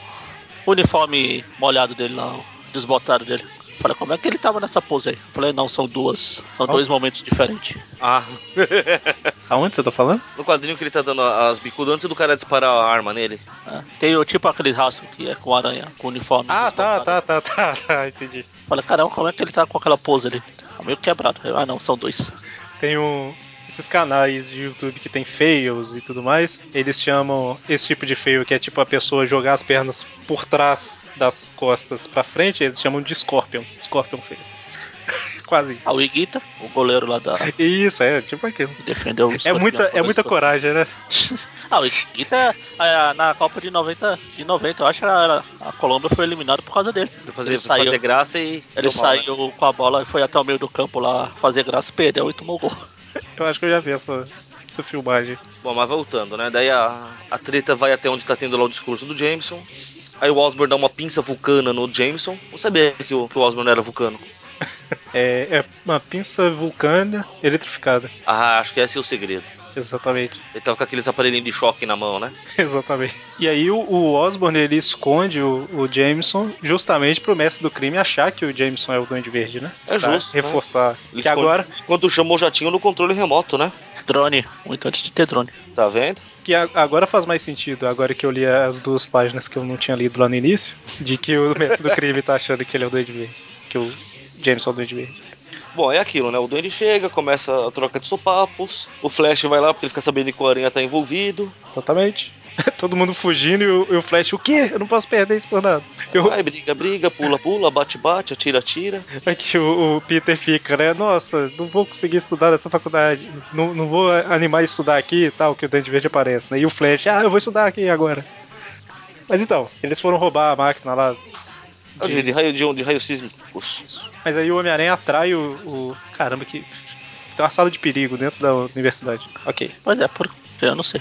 uniforme molhado dele lá, o desbotado dele. Falei, como é que ele tava nessa pose aí? Falei, não, são duas. São Oh. dois momentos diferentes. Ah, Aonde você tá falando? no quadrinho que ele tá dando as bicudas antes do cara disparar a arma nele. É. Tem o tipo aqueles rastros que é com aranha, com uniforme. Ah, tá, tá, tá, tá, tá, entendi. Falei, caramba, como é que ele tá com aquela pose ali? Tá meio quebrado. Eu, Ah, não, são dois. Tem um, esses canais de YouTube que tem fails e tudo mais, eles chamam esse tipo de fail, que é tipo a pessoa jogar as pernas por trás das costas pra frente, eles chamam de Scorpion. Scorpion fails. Quase isso. Ah, o Iguita, o goleiro lá da. Isso, é, tipo aquilo. defendeu o É muita, é muita coragem, né? Ah, o Iguita, é, na Copa de 90, de 90 eu acho que a, a Colômbia foi eliminada por causa dele. Pra fazer, Ele saiu. fazer graça e. Ele mal, né? saiu com a bola, foi até o meio do campo lá fazer graça, perdeu e tomou gol. Eu acho que eu já vi essa, essa filmagem. Bom, mas voltando, né? Daí a, a treta vai até onde tá tendo lá o discurso do Jameson. Aí o Osborn dá uma pinça vulcana no Jameson. Não sabia que o, que o Osborn era vulcano. É, é uma pinça vulcânia eletrificada. Ah, acho que esse é o segredo. Exatamente. Ele tava com aqueles aparelhinhos de choque na mão, né? Exatamente. E aí o, o Osborn ele esconde o, o Jameson justamente pro mestre do crime achar que o Jameson é o Duende Verde, né? É Pra justo, né? Reforçar. Ele que esconde- agora, Enquanto chamou o jatinho no controle remoto, né? Drone, muito antes de ter drone. Tá vendo? que a- agora faz mais sentido, agora que eu li as duas páginas que eu não tinha lido lá no início, de que o mestre do crime tá achando que ele é o Duende Verde. Que o Jameson é o Duende Verde. Bom, é aquilo, né? O Duende chega, começa a troca de sopapos. O Flash vai lá porque ele fica sabendo que o Aranha tá envolvido. Exatamente. Todo mundo fugindo e o, Flash, o quê? Eu não posso perder isso por nada. Eu, Vai, briga, briga, pula, pula, bate, bate, atira, atira. Aqui o, o Peter fica, né? Nossa, não vou conseguir estudar nessa faculdade. Não, não vou animar a estudar aqui e tal, que o Dente Verde aparece, né? E o Flash, ah, eu vou estudar aqui agora. Mas então, eles foram roubar a máquina lá. É De, de raio, de, de raio sísmicos. Mas aí o Homem-Aranha atrai o, o- Caramba, que. Tem uma sala de perigo dentro da universidade. Ok. Pois é, por eu não sei.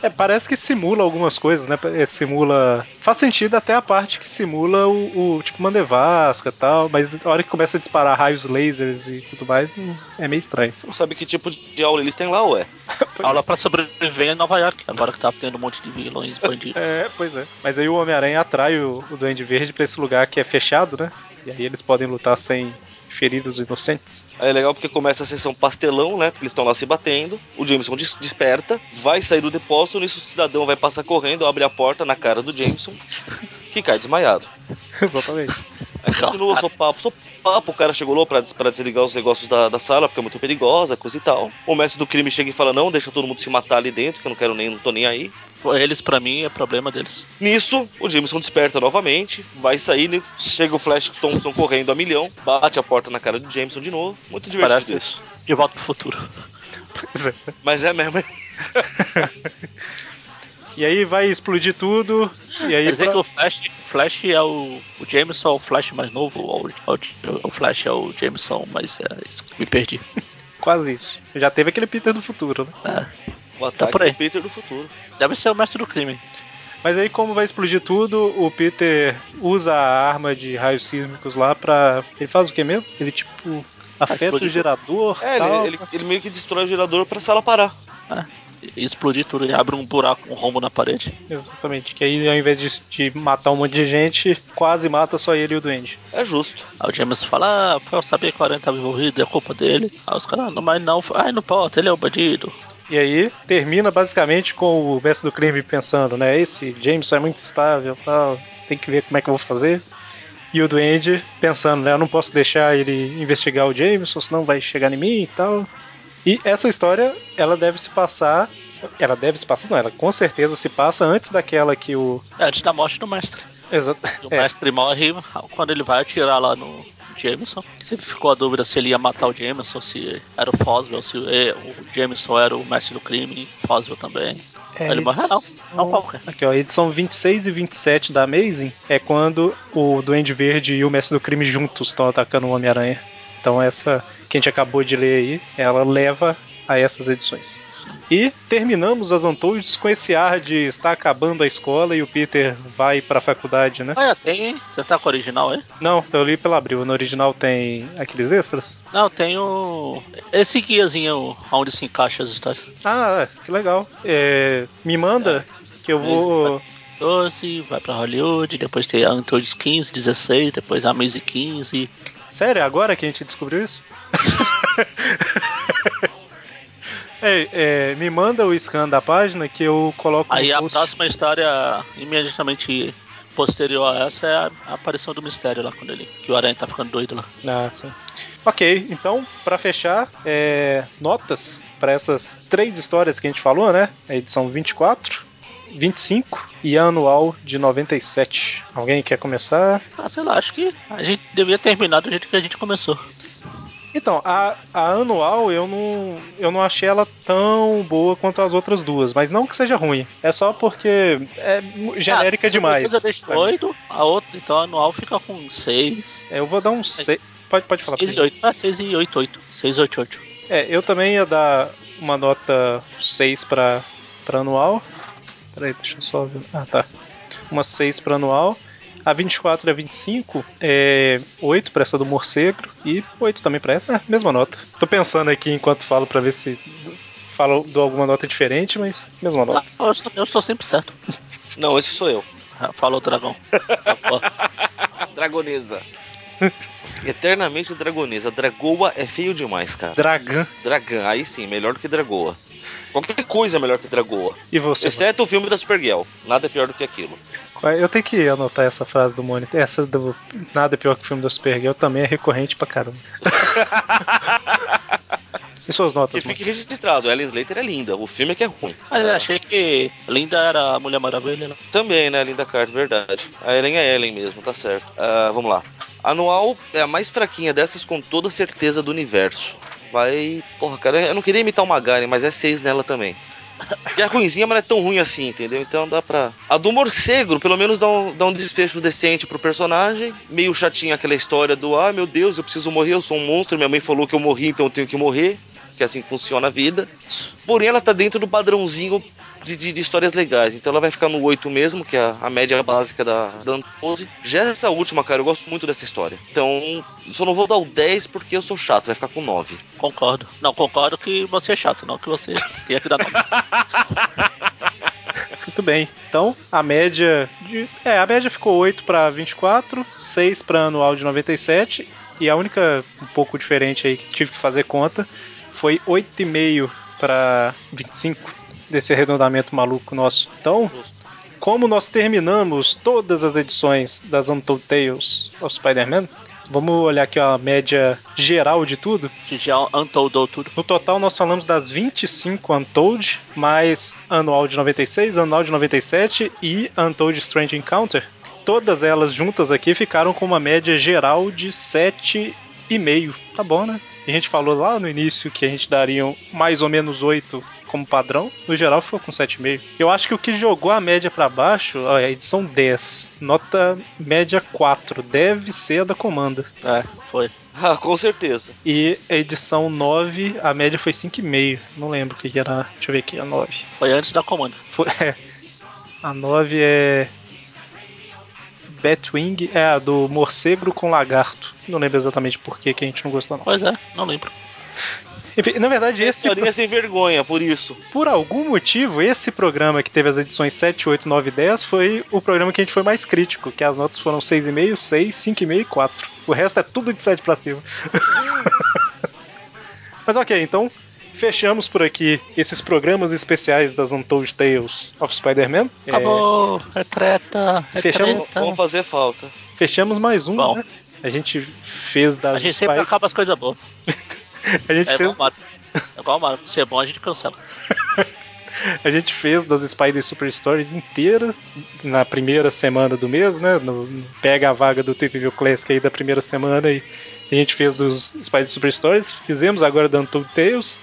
É, parece que simula algumas coisas, né? É, Simula. Faz sentido até a parte que simula o, o tipo Mandevasca e tal, mas a hora que começa a disparar raios lasers e tudo mais, não- é meio estranho. Não sabe que tipo de aula eles têm lá, ué. Aula pra sobreviver em Nova York, agora que tá tendo um monte de vilões bandidos. É, pois é. Mas aí o Homem-Aranha atrai o, o Duende Verde pra esse lugar que é fechado, né? E aí eles podem lutar sem ferir os inocentes. Aí é legal porque começa a sessão pastelão, né? Porque eles estão lá se batendo. O Jameson des- desperta, vai sair do depósito. Nisso o cidadão vai passar correndo, abre a porta na cara do Jameson, que cai desmaiado. Exatamente. Aí continua, sou papo, sou papo. O cara chegou lá pra, des- pra desligar os negócios da, da sala, porque é muito perigosa, coisa e tal. O mestre do crime chega e fala: Não, deixa todo mundo se matar ali dentro, que eu não quero nem, não tô nem aí. Eles, pra mim, é problema deles. Nisso, o Jameson desperta novamente, vai sair, chega o Flash Thompson correndo a milhão, bate a porta na cara do Jameson de novo. Muito divertido Parece isso. De volta pro futuro. Pois é. Mas é mesmo. E aí vai explodir tudo. E aí Quer dizer pra- que o Flash, o Flash é o. O Jameson é o Flash mais novo, ou o, o Flash é o Jameson, mas é, me perdi. quase isso. Já teve aquele Peter do futuro, né? É, O ataque por aí. do Peter do futuro. deve ser o mestre do crime. Mas aí, como vai explodir tudo, o Peter usa a arma de raios sísmicos lá pra. Ele faz o que mesmo? Ele tipo. Afeta o gerador. É, tal, ele, ele, ele meio que destrói o gerador pra sala parar. E explodir tudo e abre um buraco, um rombo na parede. Exatamente. Que aí, ao invés de, de matar um monte de gente, quase mata só ele e o Duende. É justo. Aí o Jameson fala, ah, foi eu saber que o Aranha tava envolvido, é culpa dele. Aí os caras, não, mas não, ai, não pode, ele é o bandido. E aí termina basicamente com o mestre do crime pensando, né? Esse Jameson é muito estável, tal, tem que ver como é que eu vou fazer. E o Duende pensando, né? Eu não posso deixar ele investigar o Jameson, senão vai chegar em mim e tal. E essa história, ela deve se passar. Ela deve se passar, não, ela com certeza se passa antes daquela que o. É, antes da morte do mestre. Exato. O É, mestre morre quando ele vai atirar lá no Jameson. Sempre ficou a dúvida se ele ia matar o Jameson, se era o Foswell, se é, o Jameson era o mestre do crime, Foswell também. é, ele morre, ah, não, edição- não qualquer. Aqui, ó, edição 26 e 27 da Amazing é quando o Duende Verde e o Mestre do Crime juntos estão atacando o Homem-Aranha. Então essa que a gente acabou de ler aí, ela leva a essas edições. E terminamos as Antoides com esse ar de está acabando a escola e o Peter vai pra faculdade, né? Ah, tem. Você tá com o original aí? Não, eu li pela Abril. No original tem aqueles extras? Não, tem o. Esse guiazinho onde se encaixa as histórias. Ah, é, que legal. É, me manda que eu vou. 12, vai pra Hollywood, depois tem a Antoides 15, 16, depois a Maze 15. Sério, é agora que a gente descobriu isso? É, é, me manda o scan da página que eu coloco Aí a próxima história, imediatamente posterior a essa, é a, aparição do mistério lá, quando ele. Que o Aranha tá ficando doido lá. Ah, sim. Ok, então, pra fechar, é, notas para essas três histórias que a gente falou, né? A edição 24, 25 e a anual de 97. Alguém quer começar? Ah, sei lá, acho que a gente devia terminar do jeito que a gente começou. Então, a, a anual eu não, eu não achei ela tão boa quanto as outras duas, mas não que seja ruim. É só porque é mu- genérica Ah, demais. Uma coisa deixa pra mim. 8, a outra, então a anual fica com 6. É, eu vou dar um 6. Pode, pode falar. 6 e Pedro. 8. Ah, 6 e 8, 8. 6, 8, 8. É, eu também ia dar uma nota 6 pra, pra anual. Peraí, deixa eu só ver. Ah, tá. Uma 6 pra anual. A 24 e a 25 é 8 pra essa do morcego e 8 também pra essa, é, mesma nota. Tô pensando aqui enquanto falo pra ver se falo dou alguma nota diferente, mas mesma nota. Ah, eu, estou, eu estou sempre certo. Não, esse sou eu. Ah, Falou, dragão. Dragonesa. Eternamente Dragonesa. Dragoa é feio demais, cara. Dragão. Dragão, aí sim, melhor do que Dragoa. Qualquer coisa é melhor que Dragoa. E você? Exceto o filme da Supergirl. Nada é pior do que aquilo. Eu tenho que anotar essa frase do Monitor. Essa do Nada é pior que o filme da Supergirl também é recorrente pra caramba. e suas Que notas, mano? fique registrado, Ellen Slater é linda. O filme é que é ruim. Mas eu achei que Linda era a Mulher Maravilha. Né? Também, né, Linda Carter, verdade. A Ellen é Ellen mesmo, tá certo. Ah, vamos lá. Anual é a mais fraquinha dessas com toda certeza do universo. Vai. Porra, cara, eu não queria imitar o Magari, mas é 6 nela também. Que é ruimzinha, mas não é tão ruim assim, entendeu? Então dá pra. A do morcego, pelo menos dá um, dá um desfecho decente pro personagem. Meio chatinha aquela história do ah, meu Deus, eu preciso morrer, eu sou um monstro, minha mãe falou que eu morri, então eu tenho que morrer. Que é assim que funciona a vida. Porém, ela tá dentro do padrãozinho de, de- de histórias legais. Então ela vai ficar no 8 mesmo, que é a, a média básica da, da Antose. Já essa última, cara, eu gosto muito dessa história. Então, só não vou dar o 10 porque eu sou chato, vai ficar com 9. Concordo. Não, concordo que você é chato, não que você tenha que dar nome. Muito bem. Então, a média de. É, a média ficou 8 para 24, 6 para anual de 97. E a única um pouco diferente aí que tive que fazer conta foi 8,5 para 25 desse arredondamento maluco nosso. Então, como nós terminamos todas as edições das Untold Tales of Spider-Man, vamos olhar aqui a média geral de tudo. Já untoldou tudo. No total, nós falamos das 25 Untold, mais anual de 96, anual de 97 e Untold Strange Encounter. Todas elas juntas aqui ficaram com uma média geral de 7,5. Tá bom, né? A gente falou lá no início que a gente daria mais ou menos 8 como padrão. No geral ficou com 7,5. Eu acho que o que jogou a média para baixo, ó, é a edição 10, nota média 4, deve ser a da Comanda. É, foi. Ah, com certeza. E a edição 9, a média foi 5,5. Não lembro o que era. Deixa eu ver aqui, a 9. Foi antes da comanda. Foi, é. A 9 é. Batwing é a do morcego com lagarto. Não lembro exatamente por que, que a gente não gostou, não. Pois é, não lembro. Enfim, na verdade, esse. Historinha sem vergonha, por isso. Por algum motivo, esse programa que teve as edições 7, 8, 9 e 10 foi o programa que a gente foi mais crítico, que as notas foram 6,5, 6, 5,5 e 4. O resto é tudo de 7 pra cima. Mas ok, então fechamos por aqui esses programas especiais das Untold Tales of Spider-Man. Acabou, é treta, é Fechamos- treta. Vão fazer falta. fechamos mais um, Bom. né? A gente fez das A gente sempre Spy- acaba as coisas boas. a gente É fez igual o Mario. É igual o. Se é bom, a gente cancela. A gente fez das Spider Super Stories inteiras na primeira semana do mês, né? No- pega a vaga do Tweep View Classic aí da primeira semana e a gente fez dos Spider Super Stories. Fizemos agora da Untold Tales.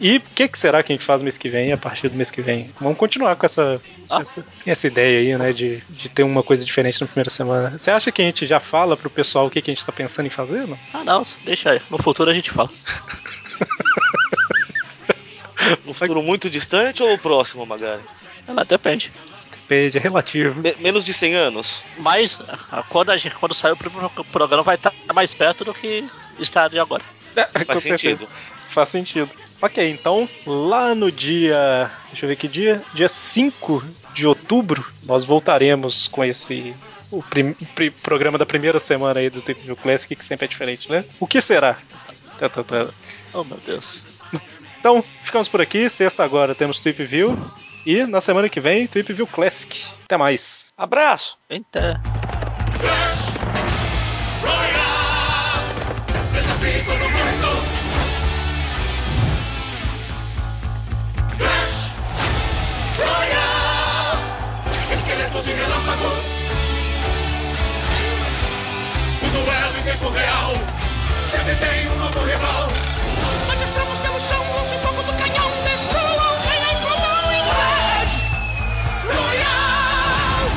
E o que, que será que a gente faz mês que vem, a partir do mês que vem? Vamos continuar com essa, Ah. essa, essa ideia aí, né? De, de ter uma coisa diferente na primeira semana. Você acha que a gente já fala pro pessoal o que, que a gente tá pensando em fazer? Não? Ah, não, deixa aí. No futuro a gente fala. No futuro muito distante ou próximo, Magari? Ela depende. Depende, é relativo. Me- menos de 100 anos? Mas ah, quando, a gente, quando sair o primeiro programa vai estar mais perto do que está de agora. Com Faz certeza. sentido. Faz sentido. Ok, então lá no dia. Deixa eu ver que dia? Dia 5 de outubro, nós voltaremos com esse. O prim- pri- programa da primeira semana aí do Tempo View Classic, que sempre é diferente, né? O que será? Tá, tá, tá. Oh meu Deus. Então, ficamos por aqui. Sexta agora temos Tweep View. E na semana que vem, Tweep View Classic. Até mais. Abraço! Eita. Tempo real. Sempre tem um novo rival. Pelo chão, e fogo do canhão. Destruam, vem a explosão Royale.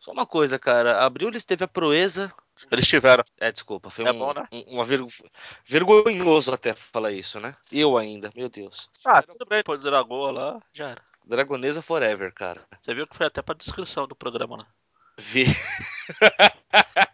Só uma coisa, cara. Abril eles teve a proeza. Eles tiveram. É, desculpa, foi É um, bom, né? um- vergo- vergonhoso até falar isso, né? Eu ainda, meu Deus. Ah, tudo bem. Pô, Dragoa lá, já era. Dragonesa Forever, cara. Você viu que foi até pra descrição do programa lá. Vi.